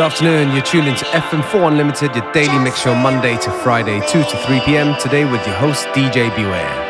Good afternoon. You're tuned into FM4 Unlimited, your daily mix show Monday to Friday, 2 to 3 p.m. Today with your host, DJ Beware.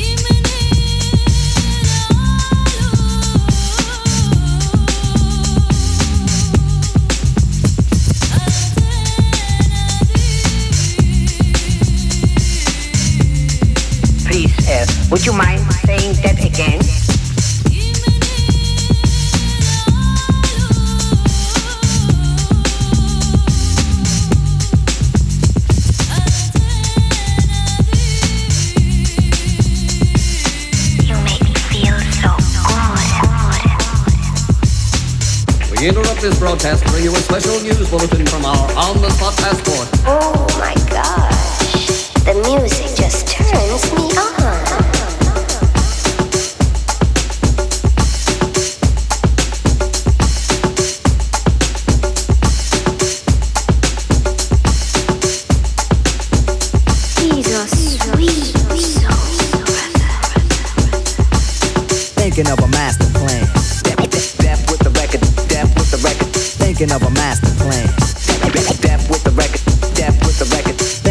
Would you mind saying that again? You made me feel so hot, hot, hot, hot. We interrupt this broadcast to bring you a special news bulletin from our on-the-spot passport. Oh my gosh, the music just turns me on.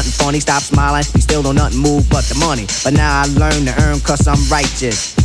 nothing funny. Stop smiling. You still don't nothing move but the money. But now I learn to earn cause I'm righteous.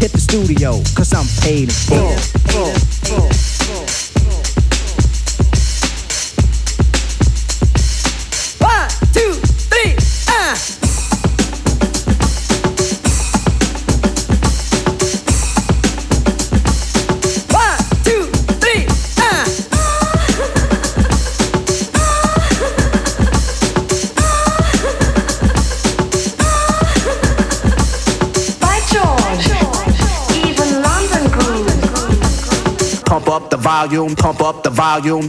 hit the studio, cause I'm paid in full. Volume, pump up the volume.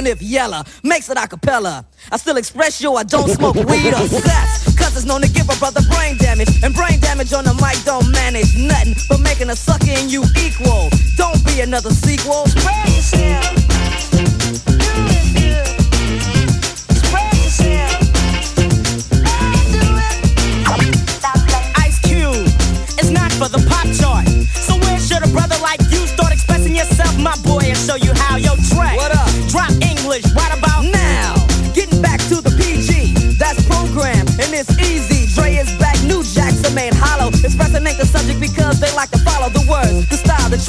Even if Yella makes it a cappella. I still express yo, I don't smoke weed or sex. Cause it's known to give a brother brain damage. And brain damage on the mic don't manage nothing but making a sucker in you equal. Don't be another sequel. Spread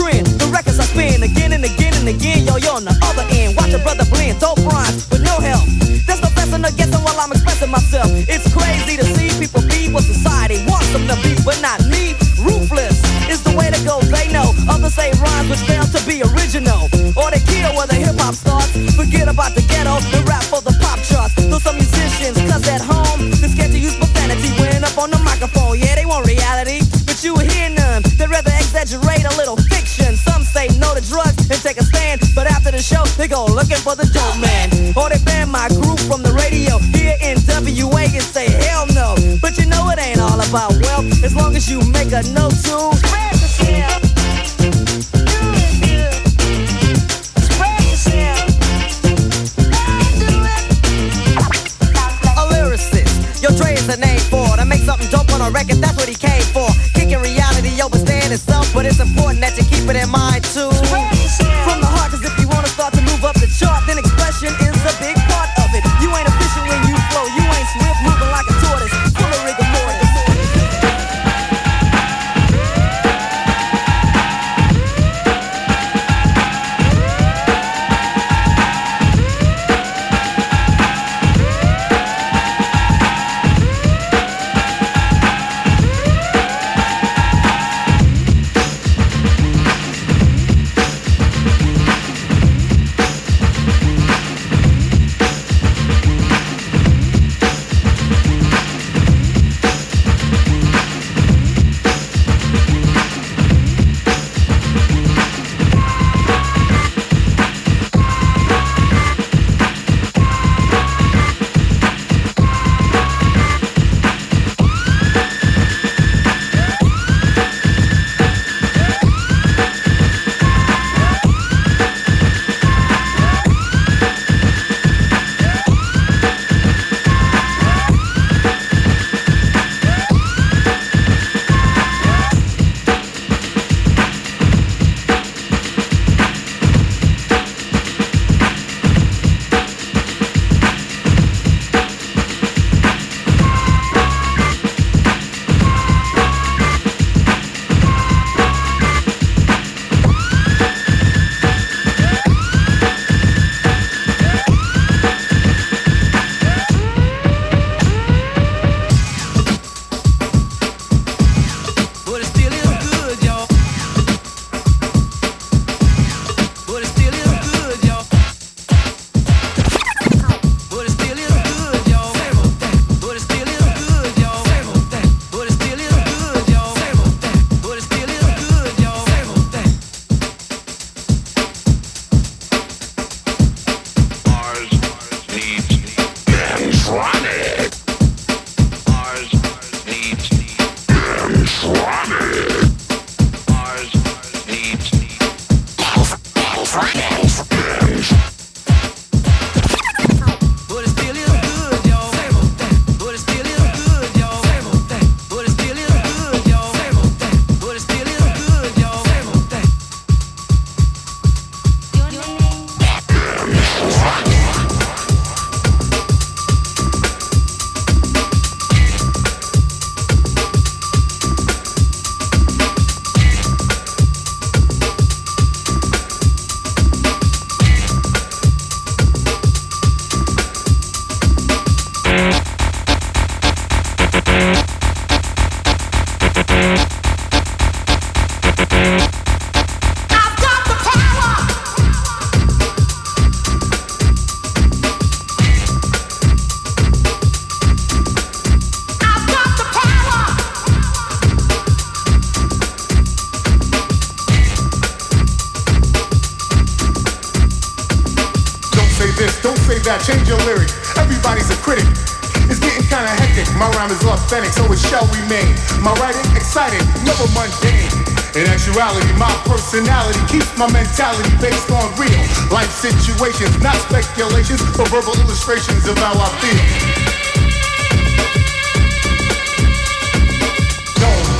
trend. The records I spin again and again and again. Yo, you're on the other end. Watch a brother blend, dope rhymes with no help. There's no fessing or guessing while I'm expressing myself. It's crazy to see people be what society wants them to be, but not me. Ruthless is the way to go. They know others say rhymes which fail to be original, or they kill where the hip hop starts. Forget about the ghetto the for the dope man, or they ban my group from the radio here in WA and say hell no. But you know it ain't all about wealth as long as you make a note my mentality based on real life situations, not speculations, but verbal illustrations of how I feel.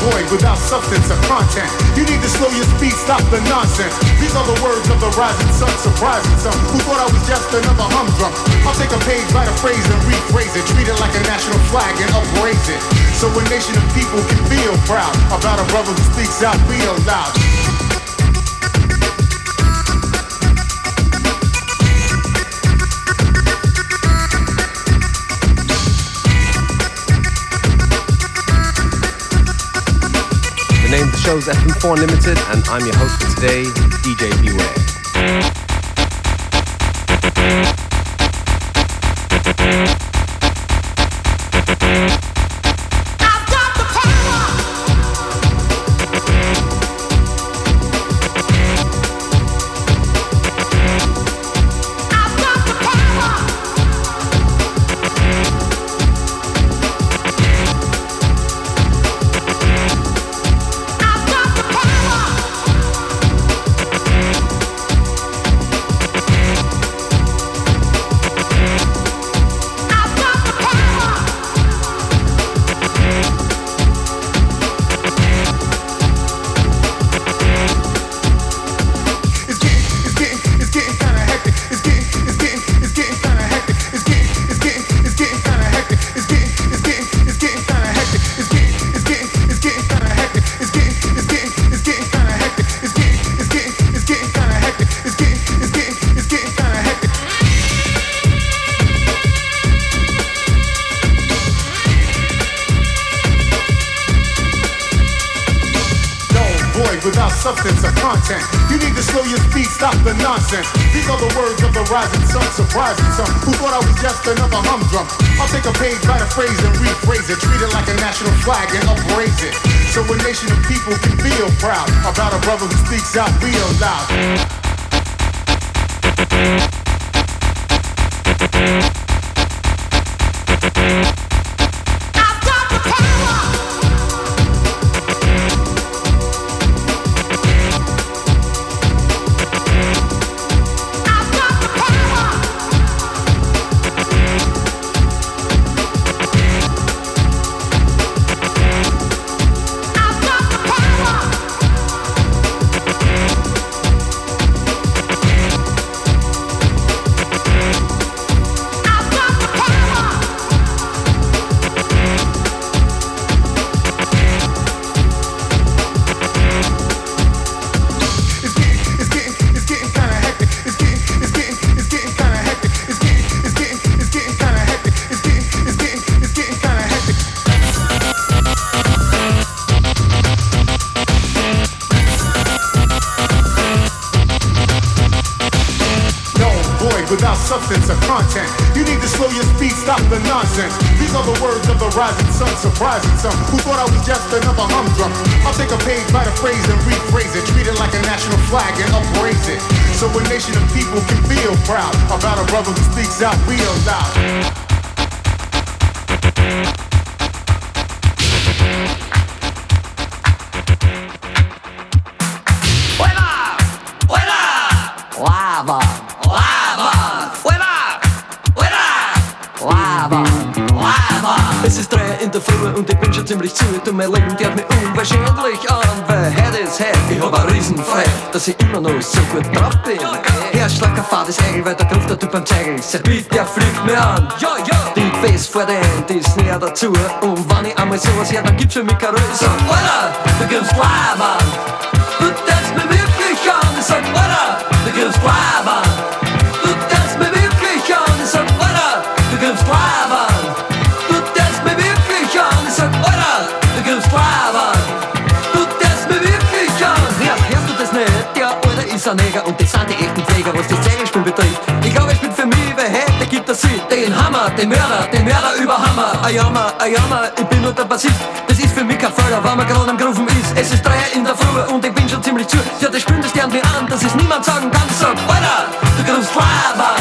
void without substance or content. You need to slow your speed, stop the nonsense. These are the words of the rising sun, surprising some who thought I was just another humdrum. I'll take a page, write a phrase, and rephrase it, treat it like a national flag and upraise it. So a nation of people can feel proud about a brother who speaks out real loud. Name of the show is FM4 Limited, and I'm your host for today, DJ Beware. Thank mir unverschämtlich an, weil heute is heute. Ich hab ein Riesenfrei, dass ich immer noch so gut drauf bin. Herzschlag ein fades Egel, weil der Griff der Typ am Zeigel. Sein Beat, der fliegt mir an. Die Bass vor den, die ist näher dazu. Und wenn ich einmal sowas her, dann gibt's für mich keine Ruhe. Sag, Alter, du gibst Live an. Du tanzt mir wirklich an. Ich sag, Alter, du gibst Live an. Du tanzt mir wirklich an. Ich sag, Alter, du gibst Live an. Alter ist ein Neger Und das sind die echten Träger, was das Zegelspiel betrifft Ich glaube, ich bin für mich gibt es sie, den Hammer, den Mörder, den Mörder über Hammer. Ayama, Ayama, ich bin nur der Bassist. Das ist für mich kein Förder, weil man gerade am Grufen ist. Es ist drei in der Früh und ich bin schon ziemlich zu. Ja, das spürt es gern wie an, dass es niemand sagen kann. Sag, Alter, du kannst labern.